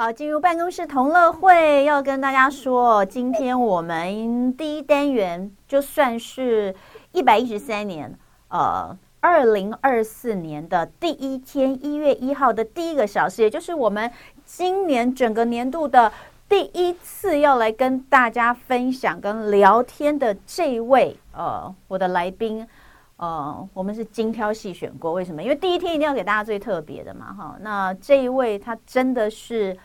好，进入办公室同乐会，要跟大家说，今天我们第一单元就算是一百一十三年，呃，二零二四年的第一天，一月一号的第一个小时，也就是我们今年整个年度的第一次要来跟大家分享跟聊天的这位，呃，我的来宾。呃，我们是精挑细选过，为什么？因为第一天一定要给大家最特别的嘛，哈。那这一位他真的是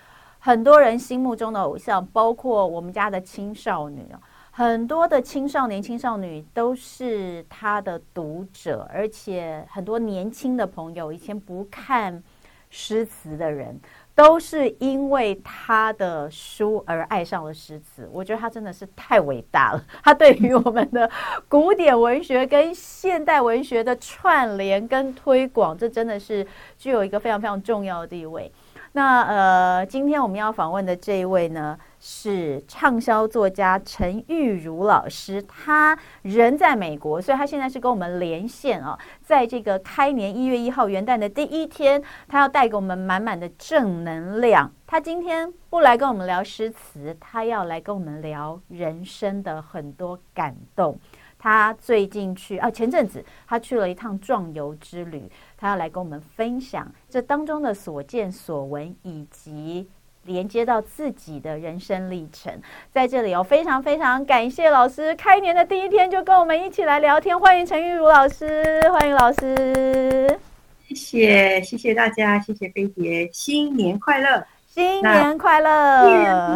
很多人心目中的偶像，包括我们家的青少女，很多的青少年、青少女都是他的读者，而且很多年轻的朋友以前不看诗词的人。都是因为他的书而爱上了诗词，我觉得他真的是太伟大了。他对于我们的古典文学跟现代文学的串联跟推广，这真的是具有一个非常非常重要的地位。那呃，今天我们要访问的这一位呢，是畅销作家陈玉如老师。他人在美国，所以他现在是跟我们连线啊。在这个开年一月一号元旦的第一天，他要带给我们满满的正能量。他今天不来跟我们聊诗词，他要来跟我们聊人生的很多感动。他最近去啊，前阵子他去了一趟壮游之旅。他要来跟我们分享这当中的所见所闻，以及连接到自己的人生历程。在这里，我非常非常感谢老师，开年的第一天就跟我们一起来聊天。欢迎陈玉茹老师，欢迎老师。谢谢，谢谢大家，谢谢飞碟，新年快乐，新年快乐。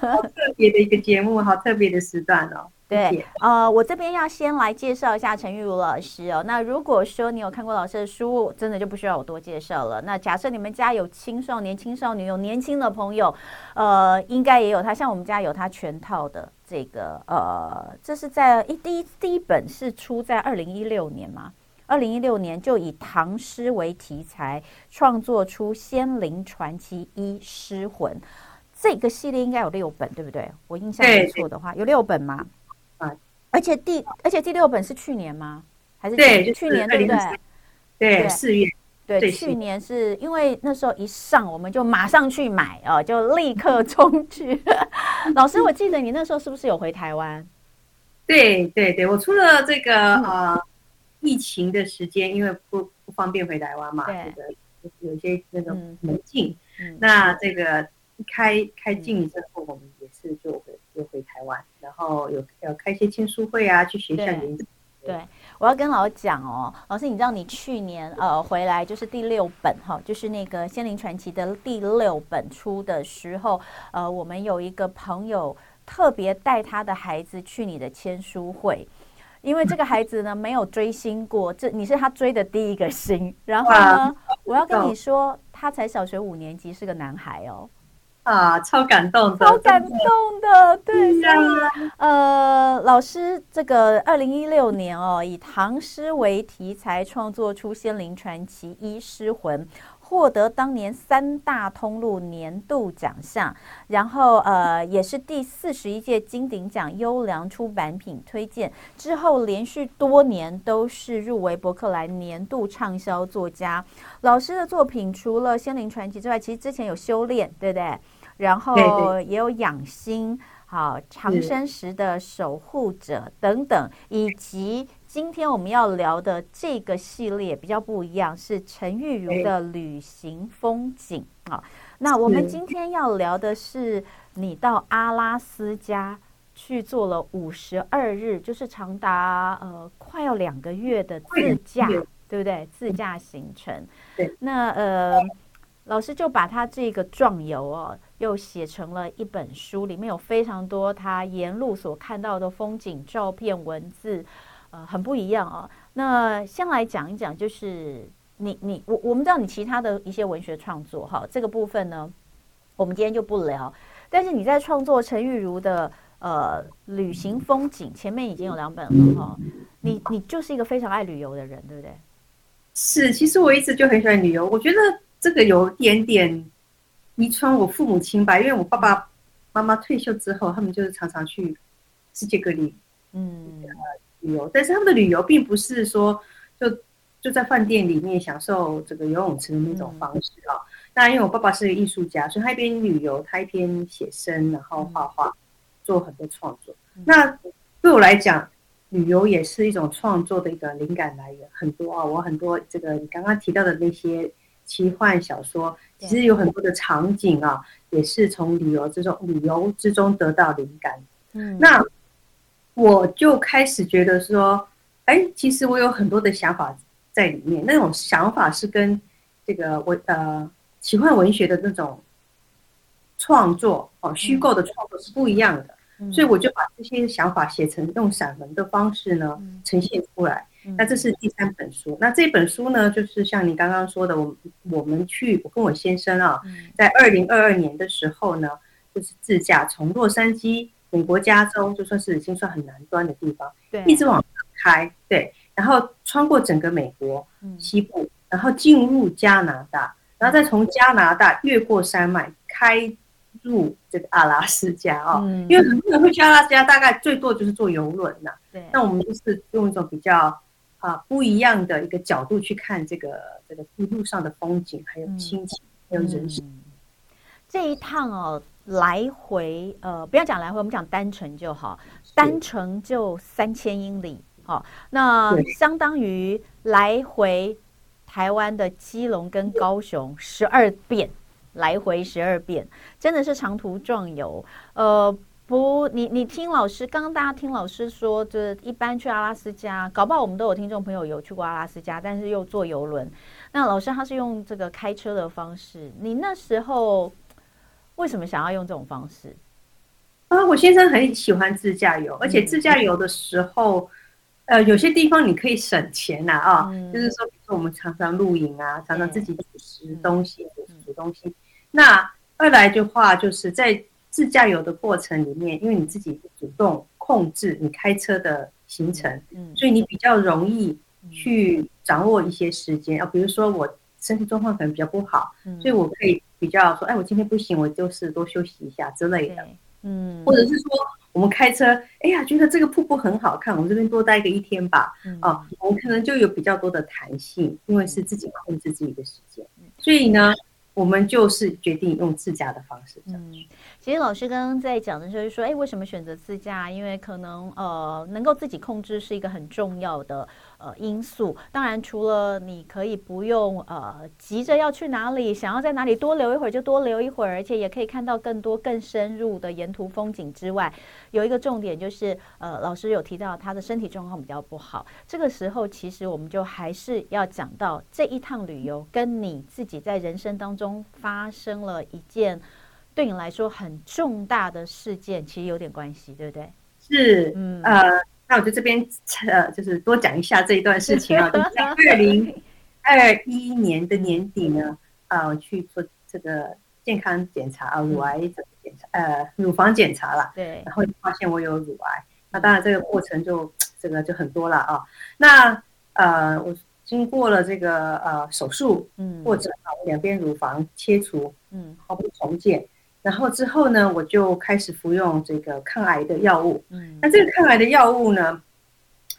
好特别的一个节目，好特别的时段哦。对，呃，我这边要先来介绍一下陈玉如老师哦。那如果说你有看过老师的书，真的就不需要我多介绍了。那假设你们家有青少年、青少年，有年轻的朋友，呃，应该也有他。像我们家有他全套的这个，呃，这是在一第一第一本是出在二零一六年嘛？二零一六年就以唐诗为题材创作出《仙灵传奇一诗魂》这个系列，应该有六本，对不对？我印象没错的话，有六本吗？而且第而且第六本是去年吗？还是对，去年对不对？对，四月。对，去年是因为那时候一上，我们就马上去买哦，就立刻冲去。老师，我记得你那时候是不是有回台湾？对对对，我除了这个呃疫情的时间，因为不不方便回台湾嘛，对的，就是有些那种门禁。那这个开开禁之后，我们也是就回就回台湾。然后有要开一些签书会啊，去学校演讲。对，我要跟老师讲哦，老师，你知道你去年呃回来就是第六本哈，就是那个《仙灵传奇》的第六本出的时候，呃，我们有一个朋友特别带他的孩子去你的签书会，因为这个孩子呢没有追星过，这你是他追的第一个星。然后呢，我要跟你说，他才小学五年级，是个男孩哦。啊，超感动的，超感动的，对呀。呃，老师，这个二零一六年哦，以唐诗为题材创作出《仙灵传奇一诗魂》，获得当年三大通路年度奖项，然后呃，也是第四十一届金鼎奖优良出版品推荐。之后连续多年都是入围博客来年度畅销作家。老师的作品除了《仙灵传奇》之外，其实之前有《修炼》，对不对？然后也有养心，好长生石的守护者等等，以及今天我们要聊的这个系列比较不一样，是陈玉如的旅行风景啊。那我们今天要聊的是你到阿拉斯加去做了五十二日，就是长达呃快要两个月的自驾，对不对？自驾行程。对，那呃。老师就把他这个壮游哦，又写成了一本书，里面有非常多他沿路所看到的风景、照片、文字，呃，很不一样哦。那先来讲一讲，就是你你我我们知道你其他的一些文学创作哈，这个部分呢，我们今天就不聊。但是你在创作陈玉如的呃旅行风景，前面已经有两本了哈。你你就是一个非常爱旅游的人，对不对？是，其实我一直就很喜欢旅游，我觉得。这个有点点遗传我父母亲吧，因为我爸爸妈妈退休之后，他们就是常常去世界各地，嗯，旅游。但是他们的旅游并不是说就就在饭店里面享受这个游泳池的那种方式啊，那因为我爸爸是个艺术家，所以他一边旅游，他一边写生，然后画画，做很多创作。那对我来讲，旅游也是一种创作的一个灵感来源，很多啊，我很多这个你刚刚提到的那些奇幻小说，其实有很多的场景啊，也是从旅游之中旅游之中得到灵感。嗯，那我就开始觉得说，哎，其实我有很多的想法在里面，那种想法是跟这个我呃奇幻文学的那种创作哦，虚构的创作是不一样的。所以我就把这些想法写成用散文的方式呢呈现出来。那这是第三本书。那这本书呢，就是像你刚刚说的，我我们去，我跟我先生啊，在二零二二年的时候呢，就是自驾从洛杉矶，美国加州，就算是已经算很南端的地方，对，一直往上开，对，然后穿过整个美国西部，然后进入加拿大，然后再从加拿大越过山脉开。入这个阿拉斯加啊，因为很多人会去阿拉斯加，大概最多就是坐游轮呐。对，那我们就是用一种比较啊不一样的一个角度去看这个这个路上的风景，还有心情，还有人生。这一趟哦，来回呃，不要讲来回，我们讲单程就好，单程就三千英里，好，那相当于来回台湾的基隆跟高雄十二遍。来回十二遍，真的是长途壮游。呃，不，你你听老师，刚刚大家听老师说，就是一般去阿拉斯加，搞不好我们都有听众朋友有去过阿拉斯加，但是又坐游轮。那老师他是用这个开车的方式，你那时候为什么想要用这种方式？啊，我先生很喜欢自驾游，而且自驾游的时候，嗯、呃，有些地方你可以省钱呐啊，啊嗯、就是说，比如说我们常常露营啊，常常自己煮食东西，煮东西。那二来的话，就是在自驾游的过程里面，因为你自己主动控制你开车的行程，嗯，所以你比较容易去掌握一些时间。啊。比如说我身体状况可能比较不好，所以我可以比较说，哎，我今天不行，我就是多休息一下之类的，嗯，或者是说我们开车，哎呀，觉得这个瀑布很好看，我们这边多待个一天吧，啊，我们可能就有比较多的弹性，因为是自己控制自己的时间，所以呢。我们就是决定用自驾的方式。嗯，其实老师刚刚在讲的就是说，哎，为什么选择自驾？因为可能呃，能够自己控制是一个很重要的。呃，因素当然除了你可以不用呃急着要去哪里，想要在哪里多留一会儿就多留一会儿，而且也可以看到更多更深入的沿途风景之外，有一个重点就是呃，老师有提到他的身体状况比较不好，这个时候其实我们就还是要讲到这一趟旅游跟你自己在人生当中发生了一件对你来说很重大的事件，其实有点关系，对不对？是，嗯呃。那我就这边呃，就是多讲一下这一段事情啊。就是在二零二一年的年底呢，啊，我去做这个健康检查啊，乳癌这个检查，呃，乳房检查了。对。然后发现我有乳癌，那当然这个过程就这个就很多了啊。那呃，我经过了这个呃手术，嗯，或者啊，两边乳房切除，嗯，好不重建。然后之后呢，我就开始服用这个抗癌的药物。嗯，那这个抗癌的药物呢，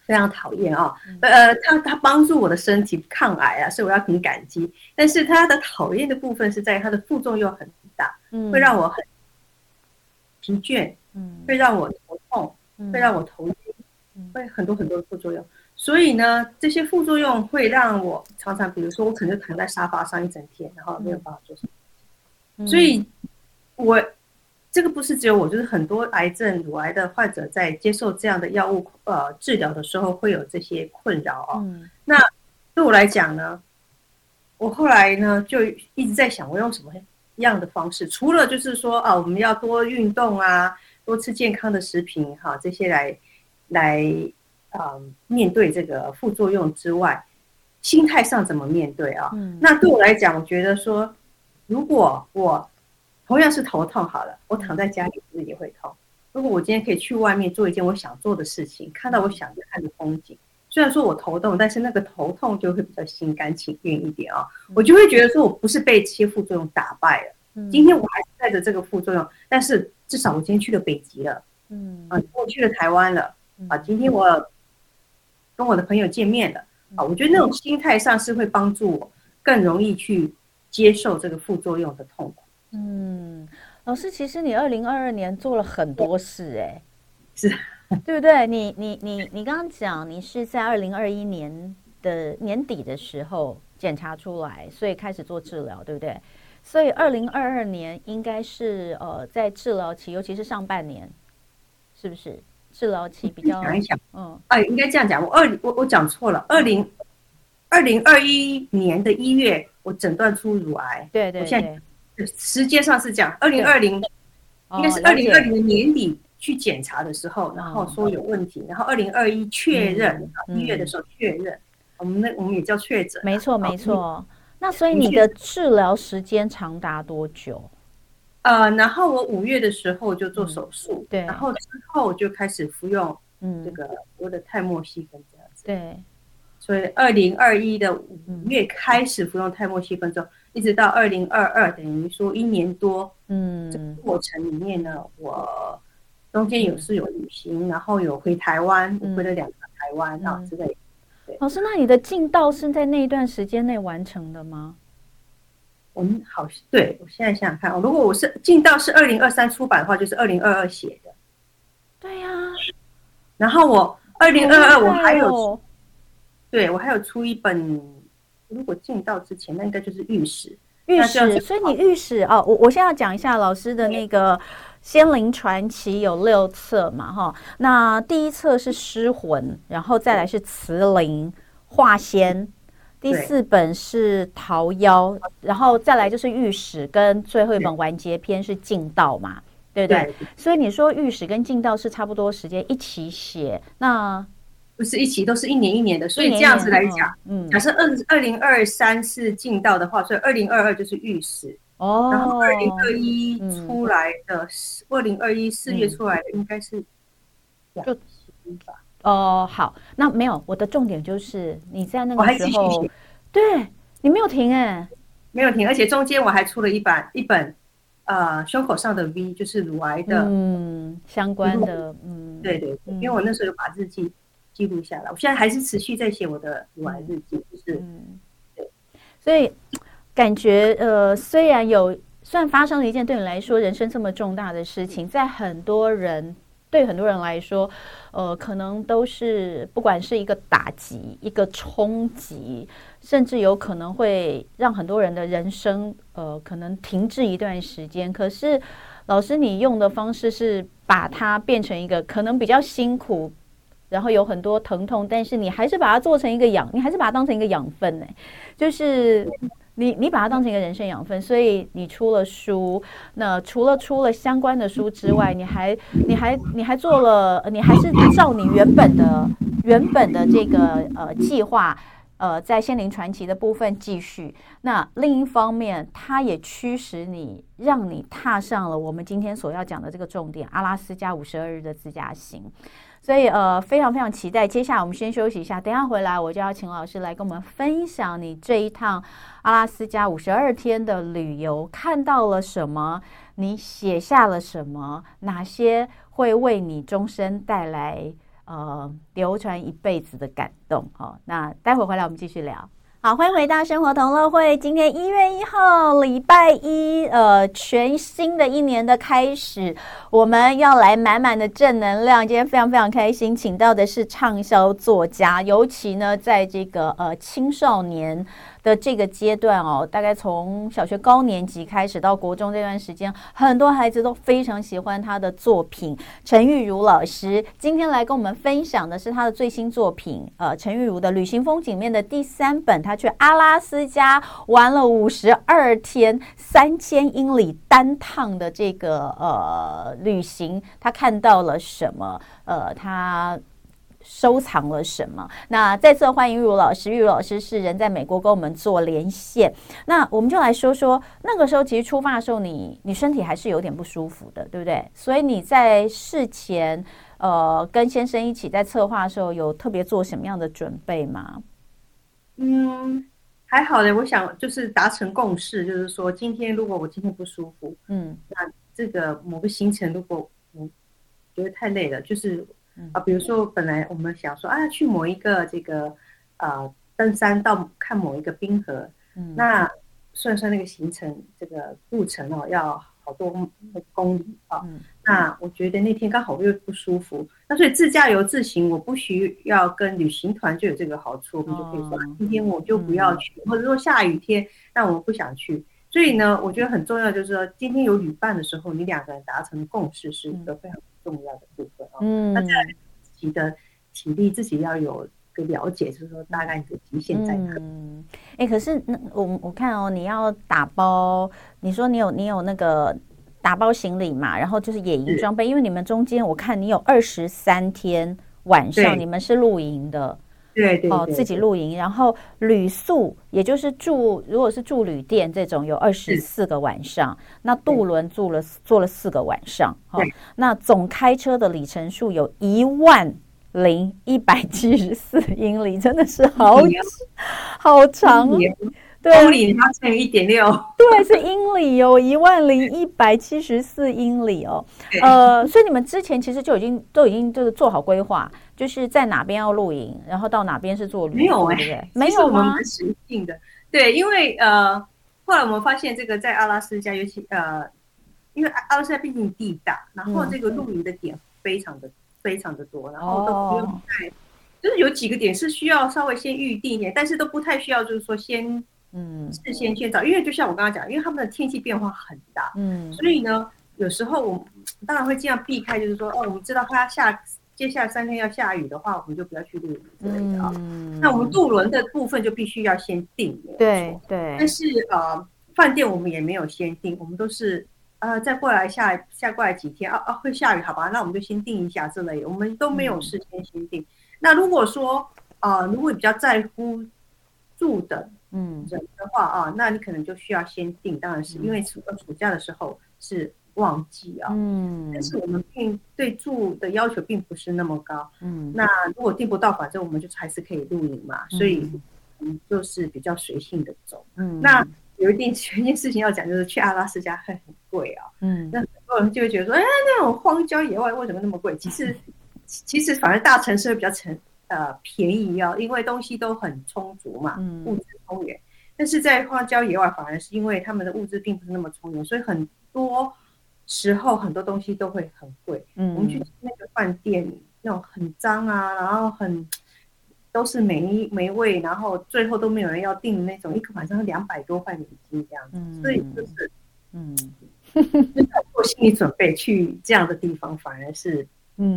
非常讨厌啊。呃，它它帮助我的身体抗癌啊，所以我要很感激。但是它的讨厌的部分是在它的副作用很大，嗯，会让我很疲倦，嗯，会让我头痛，会让我头晕，会很多很多的副作用。所以呢，这些副作用会让我常常，比如说我可能就躺在沙发上一整天，然后没有办法做什么。所以。我这个不是只有我，就是很多癌症、乳癌的患者在接受这样的药物呃治疗的时候会有这些困扰啊。嗯。那对我来讲呢，我后来呢就一直在想，我用什么样的方式？除了就是说啊，我们要多运动啊，多吃健康的食品哈，这些来来啊面对这个副作用之外，心态上怎么面对啊？嗯。那对我来讲，我觉得说，如果我同样是头痛好了，我躺在家里是不是也会痛？如果我今天可以去外面做一件我想做的事情，看到我想看的风景，虽然说我头痛，但是那个头痛就会比较心甘情愿一点啊。我就会觉得说我不是被这些副作用打败了，今天我还是带着这个副作用，但是至少我今天去了北极了，嗯。啊，我去了台湾了啊，今天我跟我的朋友见面了啊，我觉得那种心态上是会帮助我更容易去接受这个副作用的痛苦。嗯，老师，其实你二零二二年做了很多事，哎，是，对不对？你你你你刚刚讲，你是在二零二一年的年底的时候检查出来，所以开始做治疗，对不对？所以二零二二年应该是呃在治疗期，尤其是上半年，是不是治疗期比较？想一想，嗯，哎，应该这样讲，我二我我讲错了，二零二零二一年的一月，我诊断出乳癌，对对对。时间上是这样，二零二零应该是二零二零的年底去检查的时候，然后说有问题，然后二零二一确认一月的时候确认，我们那我们也叫确诊，没错没错。那所以你的治疗时间长达多久？呃，然后我五月的时候就做手术，对，然后之后就开始服用这个我的泰莫西芬这样子，对。所以二零二一的五月开始服用泰莫西芬之后。一直到二零二二，等于说一年多，嗯，这个过程里面呢，我中间有是有旅行，然后有回台湾，我回了两个台湾啊之类。老师，那你的进道是在那一段时间内完成的吗？我们好，对，我现在想想看，如果我是进道是二零二三出版的话，就是二零二二写的。对呀。然后我二零二二我还有，对我还有出一本。如果进道之前，那应该就是御史。御史，所以你御史哦，我我现在要讲一下老师的那个《仙灵传奇》有六册嘛，哈。那第一册是失魂，然后再来是慈灵化仙，第四本是桃夭，然后再来就是御史，跟最后一本完结篇是进道嘛，对不对？所以你说御史跟进道是差不多时间一起写，那。不是一起，都是一年一年的，所以这样子来讲，嗯，假设二二零二三是进到的话，所以二零二二就是玉石哦，然后二零二一出来的，二零二一四月出来的应该是两期吧？哦，好，那没有，我的重点就是你在那个时候，对你没有停哎，没有停，而且中间我还出了一版一本，呃，胸口上的 V 就是乳癌的，嗯，相关的，嗯，对对，因为我那时候有把日记。记录下来，我现在还是持续在写我的乳癌日记，就是，嗯，对，所以感觉呃，虽然有，虽然发生了一件对你来说人生这么重大的事情，在很多人对很多人来说，呃，可能都是不管是一个打击、一个冲击，甚至有可能会让很多人的人生呃可能停滞一段时间。可是老师，你用的方式是把它变成一个可能比较辛苦。然后有很多疼痛，但是你还是把它做成一个养，你还是把它当成一个养分呢，就是你你把它当成一个人生养分，所以你出了书。那除了出了相关的书之外，你还你还你还做了，你还是照你原本的原本的这个呃计划，呃，在仙灵传奇的部分继续。那另一方面，它也驱使你，让你踏上了我们今天所要讲的这个重点——阿拉斯加五十二日的自驾行。所以呃，非常非常期待。接下来我们先休息一下，等下回来我就要请老师来跟我们分享你这一趟阿拉斯加五十二天的旅游看到了什么，你写下了什么，哪些会为你终身带来呃流传一辈子的感动。好、哦，那待会回来我们继续聊。好，欢迎回到生活同乐会。今天一月一号，礼拜一，呃，全新的一年的开始，我们要来满满的正能量。今天非常非常开心，请到的是畅销作家，尤其呢，在这个呃青少年。的这个阶段哦，大概从小学高年级开始到国中这段时间，很多孩子都非常喜欢他的作品。陈玉如老师今天来跟我们分享的是他的最新作品，呃，陈玉如的《旅行风景面》的第三本，他去阿拉斯加玩了五十二天，三千英里单趟的这个呃旅行，他看到了什么？呃，他。收藏了什么？那再次欢迎玉如老师。玉如老师是人在美国，跟我们做连线。那我们就来说说那个时候，其实出发的时候你，你你身体还是有点不舒服的，对不对？所以你在事前，呃，跟先生一起在策划的时候，有特别做什么样的准备吗？嗯，还好的。我想就是达成共识，就是说今天如果我今天不舒服，嗯，那这个某个行程如果我觉得太累了，就是。啊，比如说，本来我们想说啊，去某一个这个呃登山到看某一个冰河，嗯，那算算那个行程这个路程哦，要好多公里啊。嗯、那我觉得那天刚好又不舒服，那所以自驾游自行，我不需要跟旅行团就有这个好处，我们就可以说、哦、今天我就不要去，嗯、或者说下雨天，那我们不想去。所以呢，我觉得很重要，就是说今天有旅伴的时候，你两个人达成共识是一个非常重要的部分啊。嗯，那在自己的体力自己要有个了解，就是说大概你的极限在哪。嗯，哎，可是那我我看哦，你要打包，你说你有你有那个打包行李嘛，然后就是野营装备，因为你们中间我看你有二十三天晚上你们是露营的。对对哦，自己露营，然后旅宿，也就是住，如果是住旅店这种，有二十四个晚上。那渡轮住了坐了四个晚上，哈。那总开车的里程数有一万零一百七十四英里，真的是好好长。公里它乘以一点六，对，是英里哦，一万零一百七十四英里哦。呃，所以你们之前其实就已经都已经就是做好规划。就是在哪边要露营，然后到哪边是做旅没有哎、欸，没有吗？实性的对，因为呃，后来我们发现这个在阿拉斯加，尤其呃，因为阿拉斯加毕竟地大，然后这个露营的点非常的、嗯、非常的多，然后都不用太，哦、就是有几个点是需要稍微先预定一点，但是都不太需要，就是说先嗯事先先找，因为就像我刚刚讲，因为他们的天气变化很大，嗯，所以呢，有时候我们当然会尽量避开，就是说哦，我们知道它下。接下来三天要下雨的话，我们就不要去露营之类的啊。嗯、那我们渡轮的部分就必须要先定。对对。但是呃，饭店我们也没有先定，我们都是呃再过来下下过来几天啊啊会下雨，好吧？那我们就先定一下之类的，我们都没有事先先定。嗯、那如果说呃，如果比较在乎住的嗯人的话啊，那你可能就需要先定。当然是因为暑暑假的时候是。旺季啊，嗯，但是我们并对住的要求并不是那么高，嗯，那如果订不到，反正我们就还是可以露营嘛，嗯、所以嗯，就是比较随性的走，嗯，那有一件有一件事情要讲，就是去阿拉斯加会很贵啊，嗯，那很多人就会觉得说，哎，那种荒郊野外为什么那么贵？其实其实反而大城市会比较成呃便宜啊，因为东西都很充足嘛，嗯，物资充裕，但是在荒郊野外反而是因为他们的物资并不是那么充裕，所以很多。时候很多东西都会很贵，嗯，我们去那个饭店，那种很脏啊，然后很都是没没味，然后最后都没有人要订那种，一个晚上两百多块美金这样子，嗯、所以就是，嗯，做心理准备去这样的地方，反而是，嗯，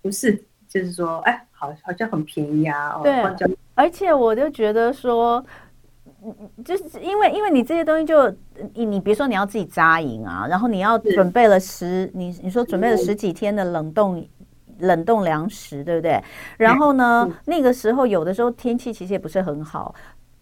不是，就是说，哎，好，好像很便宜啊，对，哦、而且我就觉得说。就是因为因为你这些东西就你你比如说你要自己扎营啊，然后你要准备了十你你说准备了十几天的冷冻冷冻粮食，对不对？然后呢，那个时候有的时候天气其实也不是很好。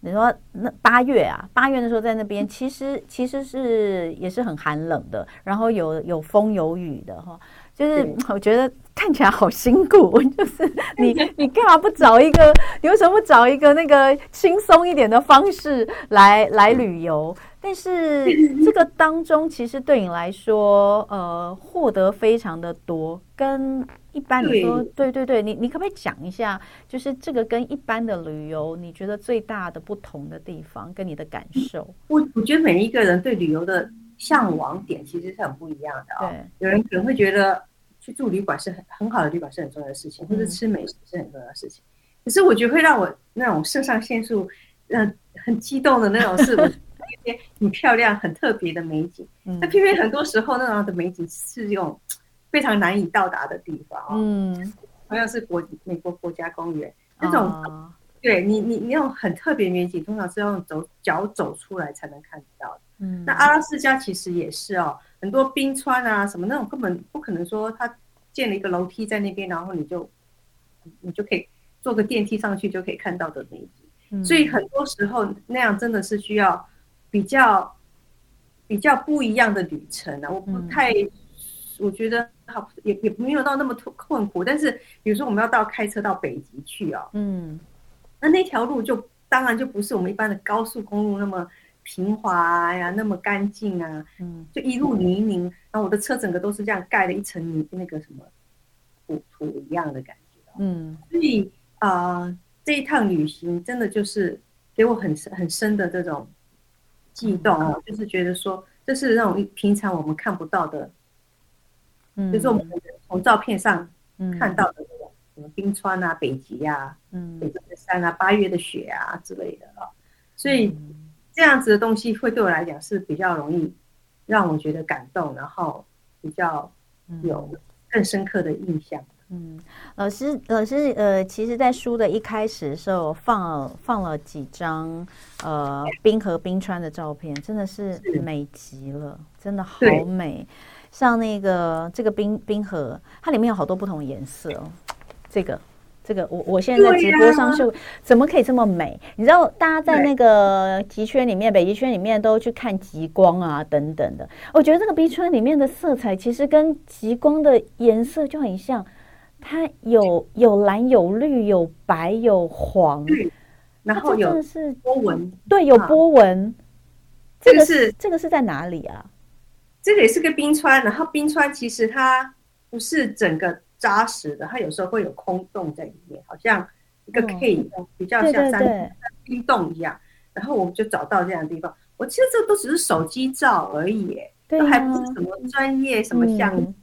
你说那八月啊，八月的时候在那边其实其实是也是很寒冷的，然后有有风有雨的哈。就是我觉得看起来好辛苦，就是你你干嘛不找一个？你为什么不找一个那个轻松一点的方式来来旅游？但是这个当中其实对你来说，呃，获得非常的多，跟一般你说，对对对，你你可不可以讲一下，就是这个跟一般的旅游，你觉得最大的不同的地方，跟你的感受？我我觉得每一个人对旅游的。向往点其实是很不一样的啊、哦。对有人可能会觉得去住旅馆是很很好的旅馆是很重要的事情，嗯、或者吃美食是很重要的事情。可是我觉得会让我那种肾上腺素，嗯、呃，很激动的那种是 一些很漂亮、很特别的美景。那、嗯、偏偏很多时候那样的美景是用非常难以到达的地方、哦。嗯，同样是国美国国家公园那种，哦、对你你你那种很特别的美景，通常是要用走脚走出来才能看得到的。嗯，那阿拉斯加其实也是哦，很多冰川啊什么那种根本不可能说它建了一个楼梯在那边，然后你就你就可以坐个电梯上去就可以看到的那一种。嗯，所以很多时候那样真的是需要比较比较不一样的旅程啊。我不太，嗯，我觉得好也也没有到那么困苦，但是比如说我们要到开车到北极去啊，嗯，那那条路就当然就不是我们一般的高速公路那么。平滑呀，那么干净啊，嗯，就一路泥泞，然后我的车整个都是这样盖了一层泥，那个什么土土一样的感觉，嗯，所以啊、呃，这一趟旅行真的就是给我很深很深的这种悸动啊，嗯、就是觉得说这是那种平常我们看不到的，嗯，就是我们从照片上看到的那种什么冰川啊、北极啊、嗯，北极的山啊、八月的雪啊之类的啊，所以这样子的东西会对我来讲是比较容易让我觉得感动，然后比较有更深刻的印象。嗯，老师，老师，呃，其实，在书的一开始的时候放了放了几张呃冰河冰川的照片，真的是美极了，真的好美。像那个这个冰冰河，它里面有好多不同颜色哦。这个这个，我我现在在直播上就怎么可以这么美？你知道，大家在那个极圈里面，北极圈里面都去看极光啊等等的。我觉得这个冰川里面的色彩其实跟极光的颜色就很像。它有有蓝有绿有白有黄，然后有是波纹，对，有波纹。这个是这个是在哪里啊？这个也是个冰川，然后冰川其实它不是整个扎实的，它有时候会有空洞在里面，好像一个 K，比较像山冰洞一样。然后我们就找到这样的地方。我其实这都只是手机照而已，都还不是什么专业什么相机。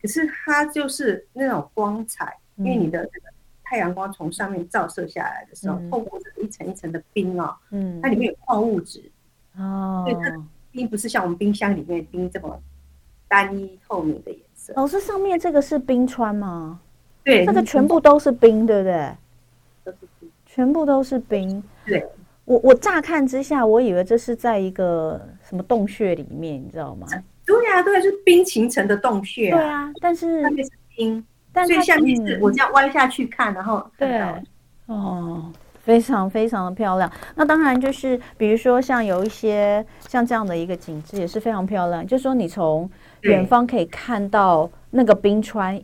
可是它就是那种光彩，因为你的这个太阳光从上面照射下来的时候，透过这个一层一层的冰啊，嗯，它里面有矿物质。哦，所以它并不是像我们冰箱里面冰这么单一透明的颜色。老师，上面这个是冰川吗？对，这个全部都是冰，对不对？都是冰，全部都是冰。对，我我乍看之下，我以为这是在一个什么洞穴里面，你知道吗？对呀、啊，对、啊，就是冰形成的洞穴、啊。对啊，但是上面是冰，但所以下面是我这样弯下去看，然后对，哦，非常非常的漂亮。那当然就是，比如说像有一些像这样的一个景致也是非常漂亮。就是说你从远方可以看到那个冰川，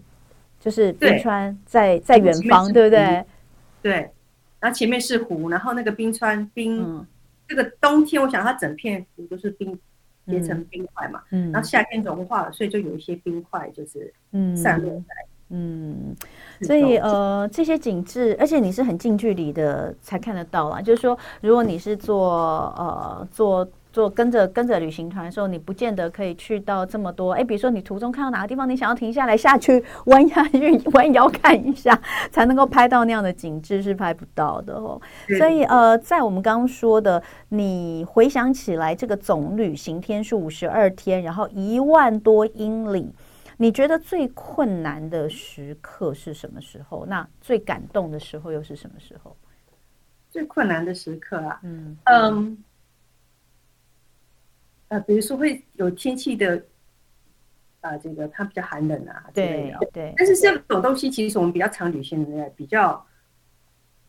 就是冰川在在远方，对不对？对。然后前面是湖，然后那个冰川冰，嗯、这个冬天我想它整片湖都是冰。结成冰块嘛，嗯，然后夏天融化了，所以就有一些冰块就是散落在，嗯，所以呃这些景致，而且你是很近距离的才看得到啦，就是说如果你是做呃做。做跟着跟着旅行团的时候，你不见得可以去到这么多。哎，比如说你途中看到哪个地方，你想要停下来下去弯下去 弯腰看一下，才能够拍到那样的景致，是拍不到的哦。所以呃，在我们刚刚说的，你回想起来这个总旅行天数五十二天，然后一万多英里，你觉得最困难的时刻是什么时候？那最感动的时候又是什么时候？最困难的时刻啊，嗯嗯。呃，比如说会有天气的，啊、呃，这个它比较寒冷啊，对对。但是这种东西其实我们比较常旅行的人比较，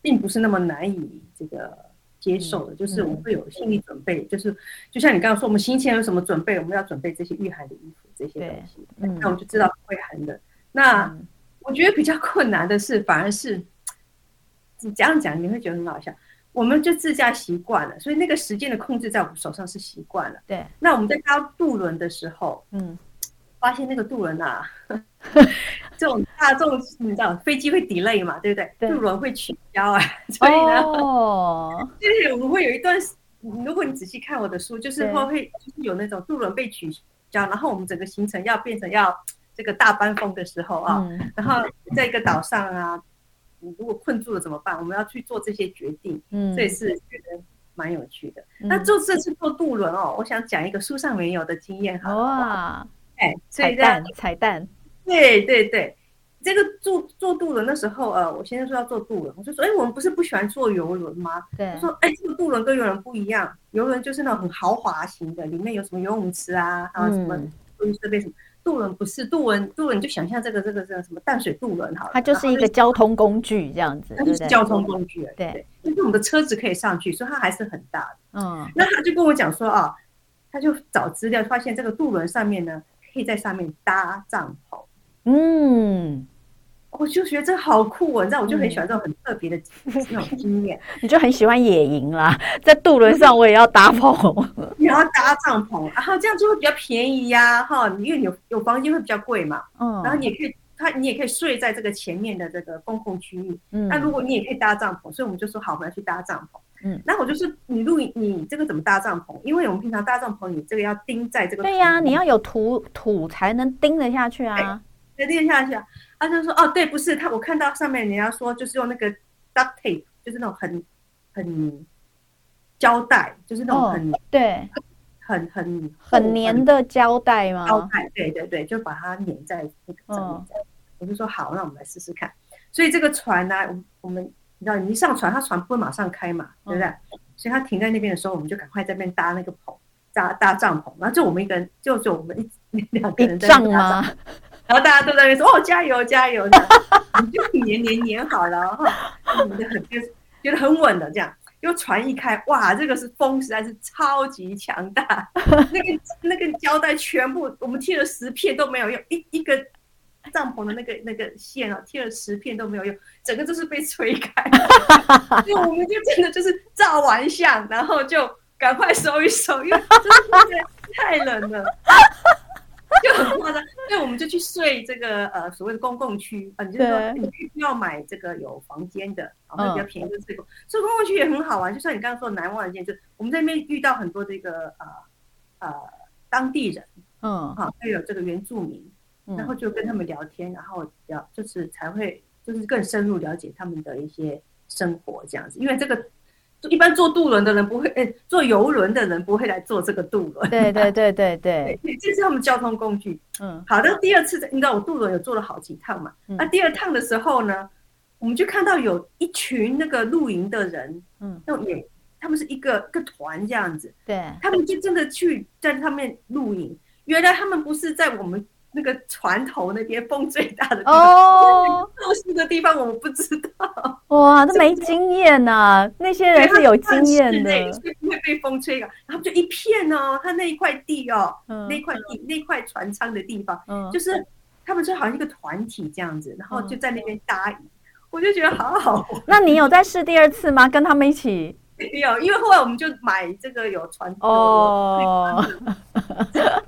并不是那么难以这个接受的，嗯、就是我们会有心理准备，嗯、就是就像你刚刚说，我们行前有什么准备，我们要准备这些御寒的衣服这些东西，那我们就知道不会寒冷。那、嗯、我觉得比较困难的是，反而是你这样讲，你会觉得很好笑。我们就自驾习惯了，所以那个时间的控制在我们手上是习惯了。对。那我们在搭渡轮的时候，嗯，发现那个渡轮啊，这种大众你知道，飞机会 delay 嘛，对不对？渡轮会取消啊，所以呢，哦，就是我们会有一段，如果你仔细看我的书，就是会会就是有那种渡轮被取消，然后我们整个行程要变成要这个大班风的时候啊，嗯、然后在一个岛上啊。如果困住了怎么办？我们要去做这些决定，嗯，这也是觉得蛮有趣的。嗯、那做这次坐渡轮哦，我想讲一个书上没有的经验哈。哇，哎，彩蛋，彩蛋，对对对，这个坐坐渡轮的时候，呃，我先生说要做渡轮，我就说，哎，我们不是不喜欢坐游轮吗？对，他说，哎，这个渡轮跟游轮不一样，游轮就是那种很豪华型的，里面有什么游泳池啊，还有什么休息设备什么。渡轮不是渡轮，渡轮你就想象这个这个这个什么淡水渡轮好了，它就是一个交通工具这样子，它就是交通工具，对，就是我们的车子可以上去，所以它还是很大的。嗯，那他就跟我讲说啊，他就找资料发现这个渡轮上面呢，可以在上面搭帐篷。嗯。我就觉得这好酷哦，你知道，我就很喜欢这种很特别的那种经验。你就很喜欢野营啦，在渡轮上我也要搭 棚，你要搭帐篷，然后这样就会比较便宜呀，哈，因为你有有房间会比较贵嘛，嗯，然后你也可以，他你也可以睡在这个前面的这个公共区域，嗯，那如果你也可以搭帐篷，所以我们就说好，我们要去搭帐篷。嗯，那我就是你露营，你这个怎么搭帐篷？因为我们平常搭帐篷，你这个要钉在这个对呀、啊，你要有土土才能钉得下去啊，对，钉下去啊。他就说哦，对，不是他，我看到上面人家说就是用那个 duct tape，就是那种很很胶带，就是那种很、哦、对。很很很粘的胶带吗？胶带，对对对，就把它粘在那个上面。嗯、我就说好，那我们来试试看。所以这个船呢、啊，我我们你知道，你一上船，它船不会马上开嘛，对不对？嗯、所以它停在那边的时候，我们就赶快在那边搭那个棚，搭搭帐篷。然后就我们一个人，就就我们一 两个人在搭帐篷。然后大家都在那边说：“哦，加油加油！”，你就黏黏黏好了哈，你就很觉得觉得很稳的这样。又船一开，哇，这个是风实在是超级强大，那个那个胶带全部我们贴了十片都没有用，一一个帐篷的那个那个线啊，贴了十片都没有用，整个就是被吹开，就我们就真的就是照完相，然后就赶快收一收，因为真的太冷了。就很夸张，所以我们就去睡这个呃所谓的公共区。啊，你就是说你必须要买这个有房间的，然后比较便宜的睡公，所以公共区也很好玩。就像你刚刚说的难忘的一件事，我们在那边遇到很多这个呃呃当地人，嗯，好，还有这个原住民，然后就跟他们聊天，然后聊就是才会就是更深入了解他们的一些生活这样子，因为这个。一般坐渡轮的人不会，哎，坐游轮的人不会来坐这个渡轮。对对对对对，对，这是他们交通工具。嗯，好的。第二次，你知道我渡轮有坐了好几趟嘛？那、嗯、第二趟的时候呢，我们就看到有一群那个露营的人，嗯，那也他们是一个一个团这样子。对，他们就真的去在上面露营。原来他们不是在我们。那个船头那边风最大的地方哦，透视的地方我们不知道。哇，都没经验呐、啊！那些人是有经验的，所以不会被风吹的。然后就一片哦，他那一块地哦，嗯、那块地那块船舱的地方，嗯、就是他们就好像一个团体这样子，然后就在那边搭我就觉得好好。那你有再试第二次吗？跟他们一起？没有，因为后来我们就买这个有船哦，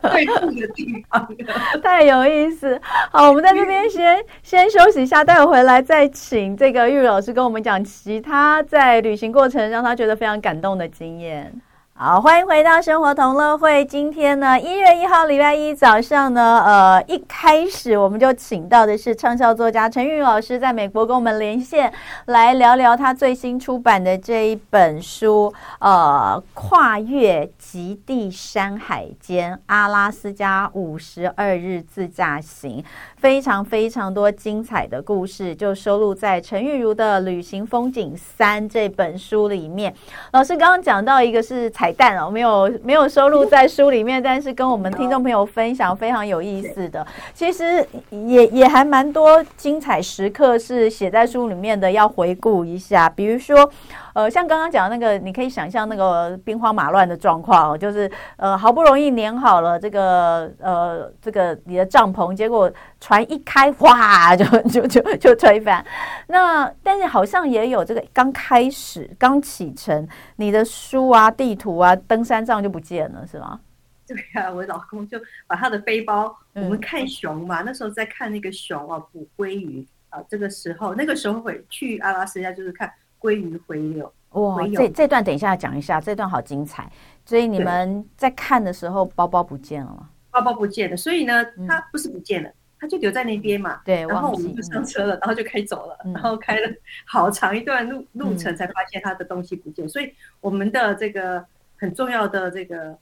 对住的地方，太有意思。好，我们在这边先先休息一下，待会回来再请这个玉如老师跟我们讲其他在旅行过程让他觉得非常感动的经验。好，欢迎回到生活同乐会。今天呢，一月一号礼拜一早上呢，呃，一开始我们就请到的是畅销作家陈玉老师，在美国跟我们连线，来聊聊他最新出版的这一本书，呃，跨越极地山海间，阿拉斯加五十二日自驾行。非常非常多精彩的故事，就收录在陈玉如的《旅行风景三》这本书里面。老师刚刚讲到一个是彩蛋哦，没有没有收录在书里面，但是跟我们听众朋友分享非常有意思的。其实也也还蛮多精彩时刻是写在书里面的，要回顾一下，比如说。呃，像刚刚讲的那个，你可以想象那个兵荒马乱的状况，就是呃，好不容易粘好了这个呃这个你的帐篷，结果船一开，哗，就 就就就推翻。那但是好像也有这个刚开始刚启程，你的书啊、地图啊、登山杖就不见了，是吗？对呀、啊，我老公就把他的背包，我们看熊嘛，嗯、那时候在看那个熊啊，捕鲑鱼啊，这个时候那个时候会去阿拉斯加就是看。鲑鱼回流哇，这这段等一下讲一下，这段好精彩。所以你们在看的时候，包包不见了吗？包包不见了，所以呢，它不是不见了，它就留在那边嘛。对，然后我们就上车了，然后就开走了，然后开了好长一段路路程，才发现他的东西不见。所以我们的这个很重要的这个。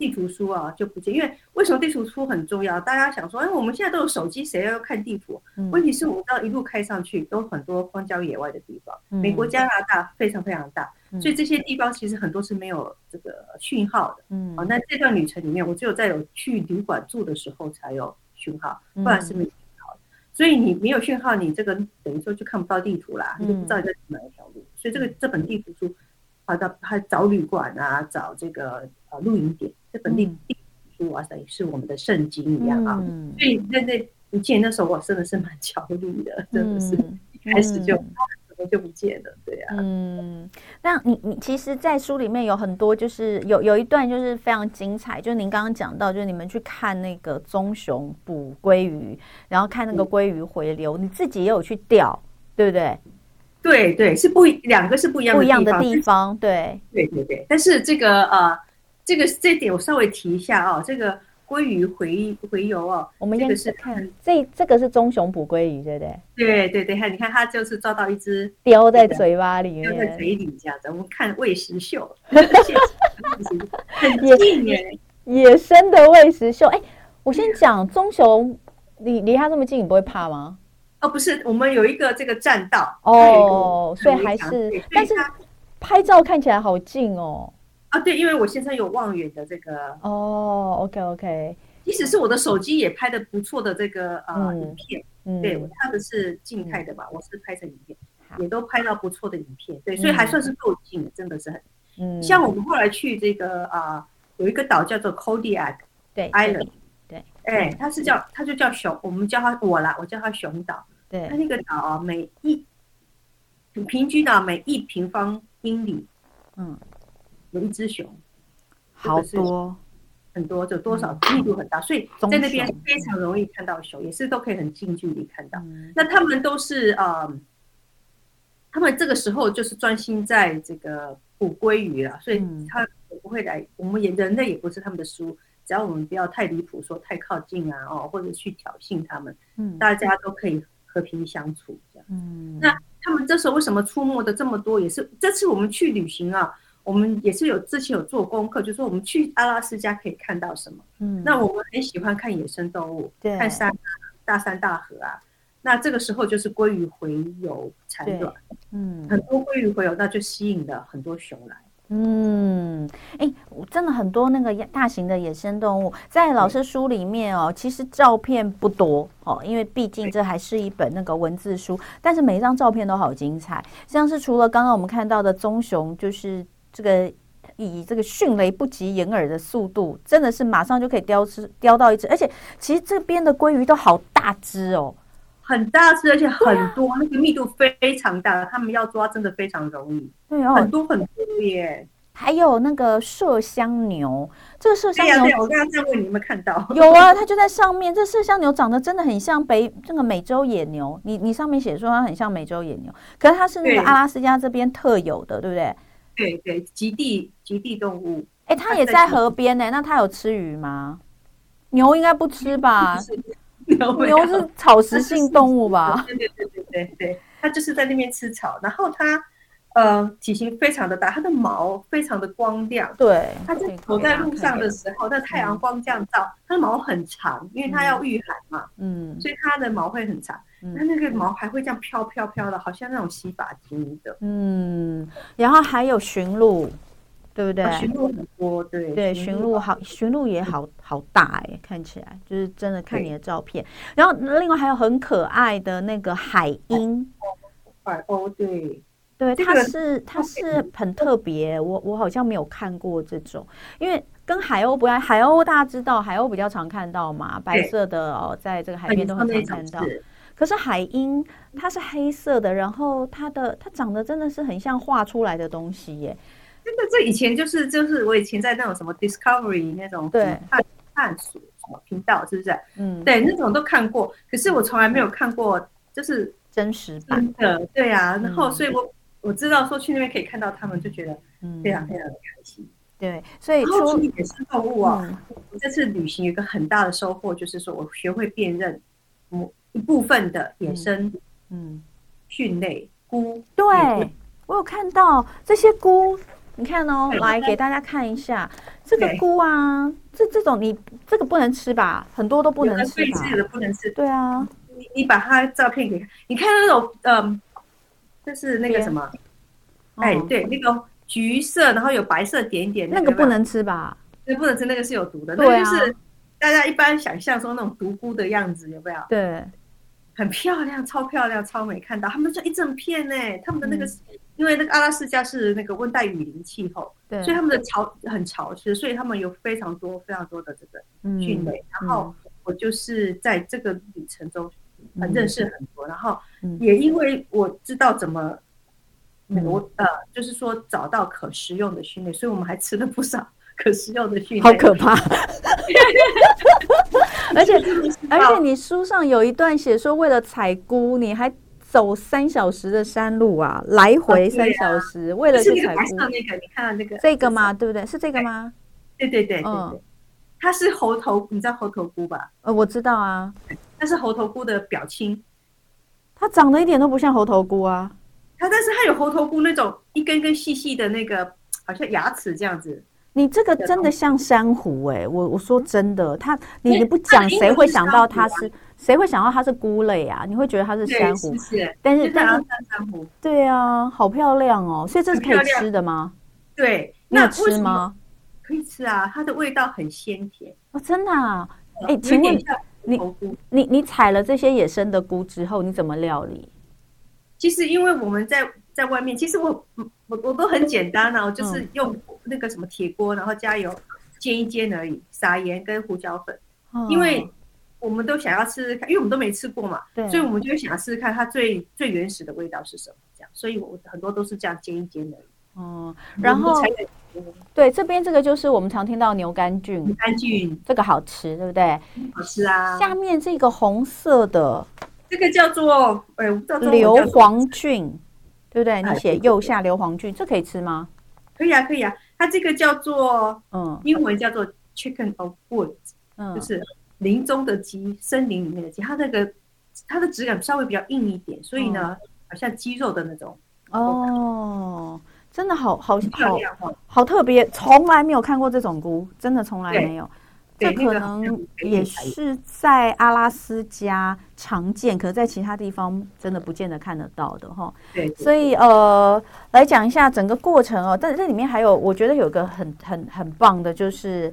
地图书啊就不见，因为为什么地图书很重要？大家想说，哎，我们现在都有手机，谁要看地图？嗯、问题是我们刚一路开上去，都很多荒郊野外的地方，嗯、美国、加拿大非常非常大，嗯、所以这些地方其实很多是没有这个讯号的。嗯，好、哦，那这段旅程里面，我只有在有去旅馆住的时候才有讯号，不然是没有讯号。嗯、所以你没有讯号，你这个等于说就看不到地图啦，你就不知道你在哪一条路。所以这个这本地图书，好的，还找旅馆啊，找这个呃露营点。这本地书哇塞，是我们的圣经一样啊！嗯、所以在那不见那时候，我真的是蛮焦虑的，真的是一开始就怎么、嗯、就不见了，对啊。嗯，那你你其实，在书里面有很多，就是有有一段就是非常精彩，就是您刚刚讲到，就是你们去看那个棕熊捕鲑鱼，然后看那个鲑鱼回流，嗯、你自己也有去钓，对不对？对对，是不两个是不一样的不一样的地方，对对对对。但是这个呃，这个这点我稍微提一下啊、哦，这个鲑鱼回回游哦，我们这个是看这这个是棕熊捕鲑鱼，对不对？对对对，看你看它就是抓到一只叼在嘴巴里面，叼在嘴里这样子。我们看喂食秀，很近耶，野生的喂食秀。哎，我先讲棕熊，离离它这么近，你不会怕吗？哦，不是，我们有一个这个栈道哦，所以还是，但是拍照看起来好近哦。啊，对，因为我先生有望远的这个哦，OK OK，即使是我的手机也拍的不错的这个呃影片，对，他的是静态的吧，我是拍成影片，也都拍到不错的影片，对，所以还算是够近的，真的是很，嗯，像我们后来去这个啊，有一个岛叫做 Kodiak 对 Island。对，哎，它是叫，它就叫熊，我们叫它我啦，我叫它熊岛。对，它那个岛啊，每一平均的每一平方英里，嗯，有一只熊，好多，很多，就多少密度很大，所以在那边非常容易看到熊，也是都可以很近距离看到。那他们都是呃，他们这个时候就是专心在这个捕鲑鱼了，所以他也不会来，我们也人类也不是他们的书。只要我们不要太离谱，说太靠近啊，哦，或者去挑衅他们，嗯，大家都可以和平相处这样。嗯，那他们这时候为什么出没的这么多？也是这次我们去旅行啊，我们也是有之前有做功课，就是说我们去阿拉斯加可以看到什么？嗯，那我们很喜欢看野生动物，对，看山啊，大山大河啊。那这个时候就是鲑鱼洄游产卵，嗯，很多鲑鱼洄游，那就吸引了很多熊来。嗯，哎、欸，真的很多那个大型的野生动物，在老师书里面哦，其实照片不多哦，因为毕竟这还是一本那个文字书，但是每一张照片都好精彩。像是除了刚刚我们看到的棕熊，就是这个以这个迅雷不及掩耳的速度，真的是马上就可以叼吃叼到一只，而且其实这边的鲑鱼都好大只哦，很大只，而且很多，啊、那个密度非常大，他们要抓真的非常容易，对哦，很多很多。耶，还有那个麝香牛，这个麝香牛，对啊，我刚刚在问你有没有看到？有啊，它就在上面。这麝香牛长得真的很像北这个美洲野牛，你你上面写说它很像美洲野牛，可是它是那个阿拉斯加这边特有的，对不对？对对，极地极地动物。哎，它也在河边呢，那它有吃鱼吗？牛应该不吃吧？牛牛是草食性动物吧？对对对对对对，它就是在那边吃草，然后它。呃，体型非常的大，它的毛非常的光亮。对，它在走在路上的时候，在太阳光这样照，它的毛很长，因为它要御寒嘛。嗯，所以它的毛会很长。它那个毛还会这样飘飘飘的，好像那种洗发精的。嗯，然后还有驯鹿，对不对？驯鹿很多，对对，驯鹿好，驯鹿也好好大哎，看起来就是真的看你的照片。然后另外还有很可爱的那个海鹰，海鸥对。对，它是它是很特别，我我好像没有看过这种，因为跟海鸥不一样，海鸥大家知道，海鸥比较常看到嘛，白色的哦，在这个海边都很常看到。可是海鹰它是黑色的，然后它的它长得真的是很像画出来的东西耶。真的，这以前就是就是我以前在那种什么 Discovery 那种对探探索什么频道，是不是？嗯，对，那种都看过，可是我从来没有看过就是真实版的。对啊，然后所以我。我知道说去那边可以看到他们，就觉得非常非常的开心。嗯、对，所以说野生动物啊，嗯、我这次旅行有一个很大的收获，就是说我学会辨认某一部分的野生嗯蕈类菇。对，我有看到这些菇，你看哦，来给大家看一下这个菇啊，这这种你这个不能吃吧？很多都不能吃吧？有的不能吃。对啊，你你把它照片给看，你看那种嗯。就是那个什么，哎，对，那个橘色，然后有白色点点，那个不能吃吧？那不能吃，那个是有毒的。对啊，就是大家一般想象说那种独菇的样子，有没有？对，很漂亮，超漂亮，超美。看到他们就一整片呢，他们的那个，因为那个阿拉斯加是那个温带雨林气候，对，所以他们的潮很潮湿，所以他们有非常多非常多的这个菌类。然后我就是在这个旅程中。很认识很多，然后也因为我知道怎么，那个我呃，就是说找到可食用的菌类，所以我们还吃了不少 可食用的菌类。好可怕！而且而且你书上有一段写说，为了采菇，你还走三小时的山路啊，来回三小时，为了去采菇。那个，你看到那个这个吗？对不对？是这个吗？对对对对对，它是猴头，你知道猴头菇吧？呃，我知道啊，它是猴头菇的表亲。它长得一点都不像猴头菇啊，它但是它有猴头菇那种一根根细细的那个，好像牙齿这样子。你这个真的像珊瑚哎，我我说真的，它你你不讲谁会想到它是谁会想到它是菇类啊？你会觉得它是珊瑚，但是但是珊瑚，对啊，好漂亮哦，所以这是可以吃的吗？对，你有吃吗？可以吃啊，它的味道很鲜甜哦，真的啊，哎，请问。你你你采了这些野生的菇之后，你怎么料理？其实因为我们在在外面，其实我我我都很简单啊，我就是用那个什么铁锅，然后加油煎一煎而已，撒盐跟胡椒粉。因为我们都想要吃吃看，因为我们都没吃过嘛，对，所以我们就想要试试看它最最原始的味道是什么，这样。所以我很多都是这样煎一煎而已。哦，然后。对，这边这个就是我们常听到牛肝菌，牛肝菌这个好吃，对不对？好吃啊。下面这个红色的，这个叫做哎，硫磺菌，对不对？你写右下硫磺菌，这可以吃吗？可以啊，可以啊。它这个叫做嗯，英文叫做 chicken of woods，嗯，就是林中的鸡，森林里面的鸡。它那个它的质感稍微比较硬一点，所以呢，好像鸡肉的那种哦。真的好好好好特别，从来没有看过这种菇，真的从来没有。这可能也是在阿拉斯加常见，可是在其他地方真的不见得看得到的哈。对，所以呃，来讲一下整个过程哦。但是这里面还有，我觉得有个很很很棒的，就是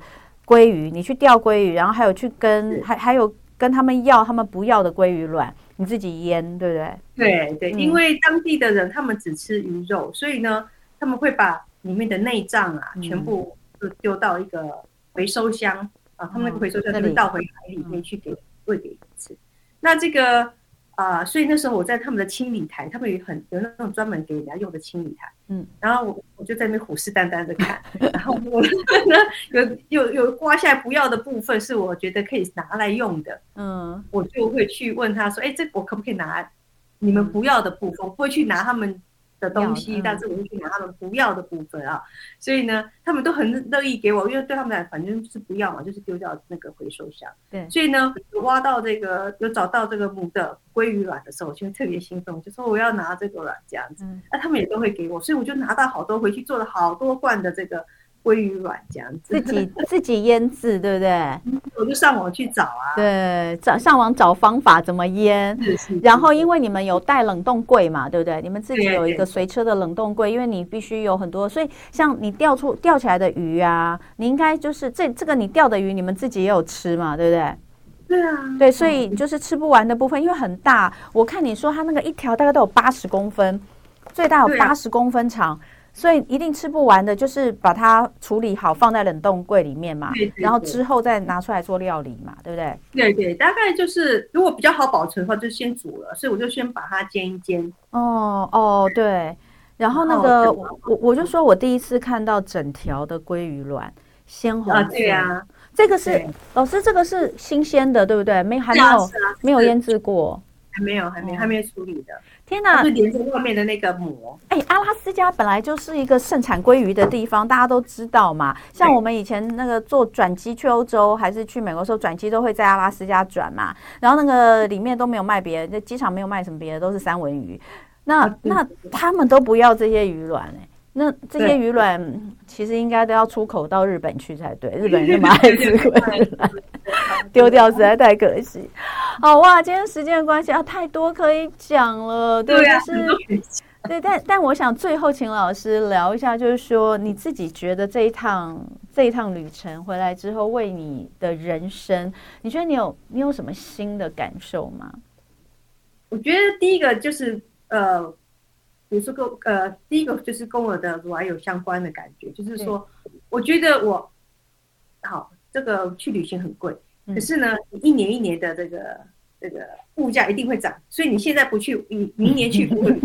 鲑鱼，你去钓鲑鱼，然后还有去跟还还有跟他们要他们不要的鲑鱼卵，你自己腌，对不对？对对，因为当地的人他们只吃鱼肉，所以呢。他们会把里面的内脏啊，全部就丢到一个回收箱、嗯、啊，他们那个回收箱就会倒回海里面去给喂给鱼吃。那这个啊、呃，所以那时候我在他们的清理台，他们有很有那种专门给人家用的清理台，嗯，然后我我就在那边虎视眈眈的看，然后我呢有有有刮下来不要的部分是我觉得可以拿来用的，嗯，我就会去问他说，哎，这我可不可以拿你们不要的部分？我不会去拿他们。的东西，但是我会去拿他们不要的部分啊，所以呢，他们都很乐意给我，因为对他们来反正是不要嘛，就是丢掉那个回收箱。对，所以呢，挖到这个有找到这个母的鲑鱼卵的时候，我就特别兴奋，就说我要拿这个卵这样子，那他们也都会给我，所以我就拿到好多回去做了好多罐的这个。鲑鱼卵这样子，自己 自己腌制，对不对？我就上网去找啊，对，找上网找方法怎么腌。然后因为你们有带冷冻柜嘛，对不对？你们自己有一个随车的冷冻柜，因为你必须有很多，所以像你钓出钓起来的鱼啊，你应该就是这这个你钓的鱼，你们自己也有吃嘛，对不对？对啊，对，所以就是吃不完的部分，因为很大。我看你说它那个一条大概都有八十公分，最大有八十公分长。所以一定吃不完的，就是把它处理好，放在冷冻柜里面嘛，对对对，然后之后再拿出来做料理嘛，对不对？对对，大概就是如果比较好保存的话，就先煮了，所以我就先把它煎一煎。哦哦，对，然后那个我我就说我第一次看到整条的鲑鱼卵，鲜红色。啊，对啊，这个是老师，这个是新鲜的，对不对？没还没有、啊啊、没有腌制过，还没有还没、哦、还没处理的。天呐，是连着外面的那个膜。哎，阿拉斯加本来就是一个盛产鲑鱼的地方，大家都知道嘛。像我们以前那个坐转机去欧洲还是去美国的时候，转机都会在阿拉斯加转嘛。然后那个里面都没有卖别的，那机场没有卖什么别的，都是三文鱼。那那他们都不要这些鱼卵哎。那这些鱼卵其实应该都要出口到日本去才对，日本人那么爱吃鲑鱼卵，丢掉实在太可惜。好哇，今天时间的关系啊，太多可以讲了，对，对啊、就是对，但但我想最后请老师聊一下，就是说你自己觉得这一趟这一趟旅程回来之后，为你的人生，你觉得你有你有什么新的感受吗？我觉得第一个就是呃。比如说跟呃，第一个就是跟我的乳癌有相关的感觉，就是说，我觉得我好这个去旅行很贵，可是呢，一年一年的这个这个物价一定会涨，所以你现在不去，你明年去不会。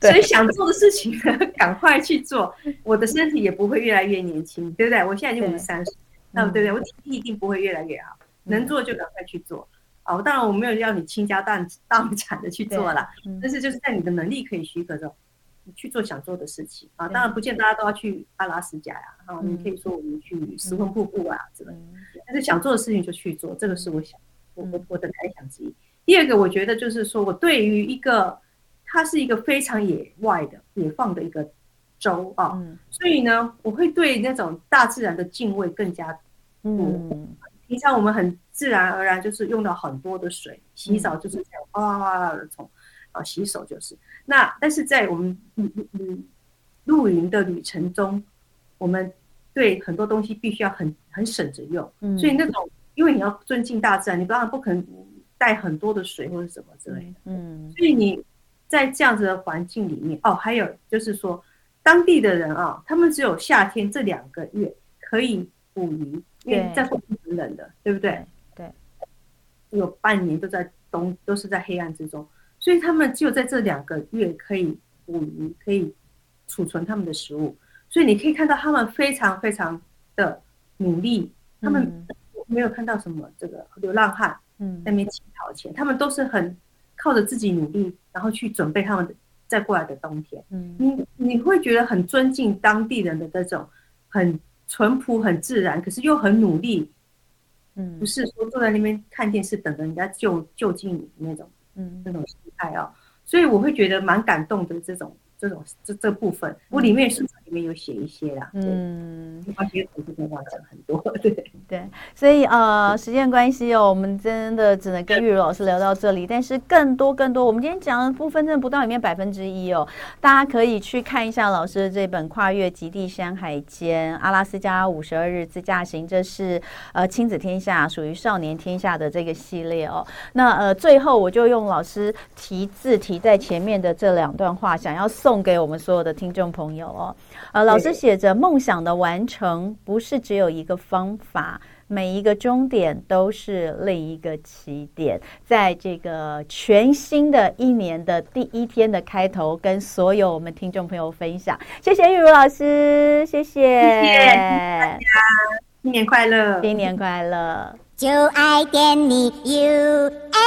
所以想做的事情呢，赶快去做，我的身体也不会越来越年轻，对不对？我现在已经五十三岁，那对不对？我体力一定不会越来越好，能做就赶快去做。啊，当然我没有要你倾家荡 荡产的去做啦，嗯、但是就是在你的能力可以许可的，去做想做的事情。啊。当然不见大家都要去阿拉斯加呀，啊，嗯、你可以说我们去斯芬瀑布啊之类的，但是想做的事情就去做，这个是我想我我我的感想之一。第二个，我觉得就是说我对于一个它是一个非常野外的野放的一个州啊，嗯、所以呢，我会对那种大自然的敬畏更加多。嗯，平常我们很自然而然就是用到很多的水，洗澡就是这样哗哗哗的冲啊洗手就是。那但是在我们嗯嗯露营的旅程中，我们对很多东西必须要很很省着用。所以那种因为你要尊敬大自然，你当然不可能带很多的水或者什么之类的。嗯，所以你在这样子的环境里面，哦，还有就是说。当地的人啊，他们只有夏天这两个月可以捕鱼，因为在冬天很冷的，对不对？对，有半年都在冬，都是在黑暗之中，所以他们只有在这两个月可以捕鱼，可以储存他们的食物。所以你可以看到他们非常非常的努力，他们没有看到什么这个流浪汉嗯在那边乞讨钱，他们都是很靠着自己努力，然后去准备他们的。再过来的冬天，嗯，你你会觉得很尊敬当地人的这种很淳朴、很自然，可是又很努力，嗯，不是说坐在那边看电视等着人家就就近你那种，嗯，那种心态啊，所以我会觉得蛮感动的这种。这种这这部分，我里面书里面有写一些啦，嗯，而且图片话讲很多，对对，所以呃，时间关系哦，我们真的只能跟玉如老师聊到这里，但是更多更多，我们今天讲的部分真的不到里面百分之一哦，大家可以去看一下老师的这本《跨越极地山海间阿拉斯加五十二日自驾行》，这是呃亲子天下属于少年天下的这个系列哦。那呃，最后我就用老师题字题在前面的这两段话，想要送。送给我们所有的听众朋友哦，呃，老师写着：梦想的完成不是只有一个方法，每一个终点都是另一个起点。在这个全新的一年的第一天的开头，跟所有我们听众朋友分享。谢谢玉茹老师，谢谢，谢谢大家，新年快乐，新年快乐，就爱点你 UFO。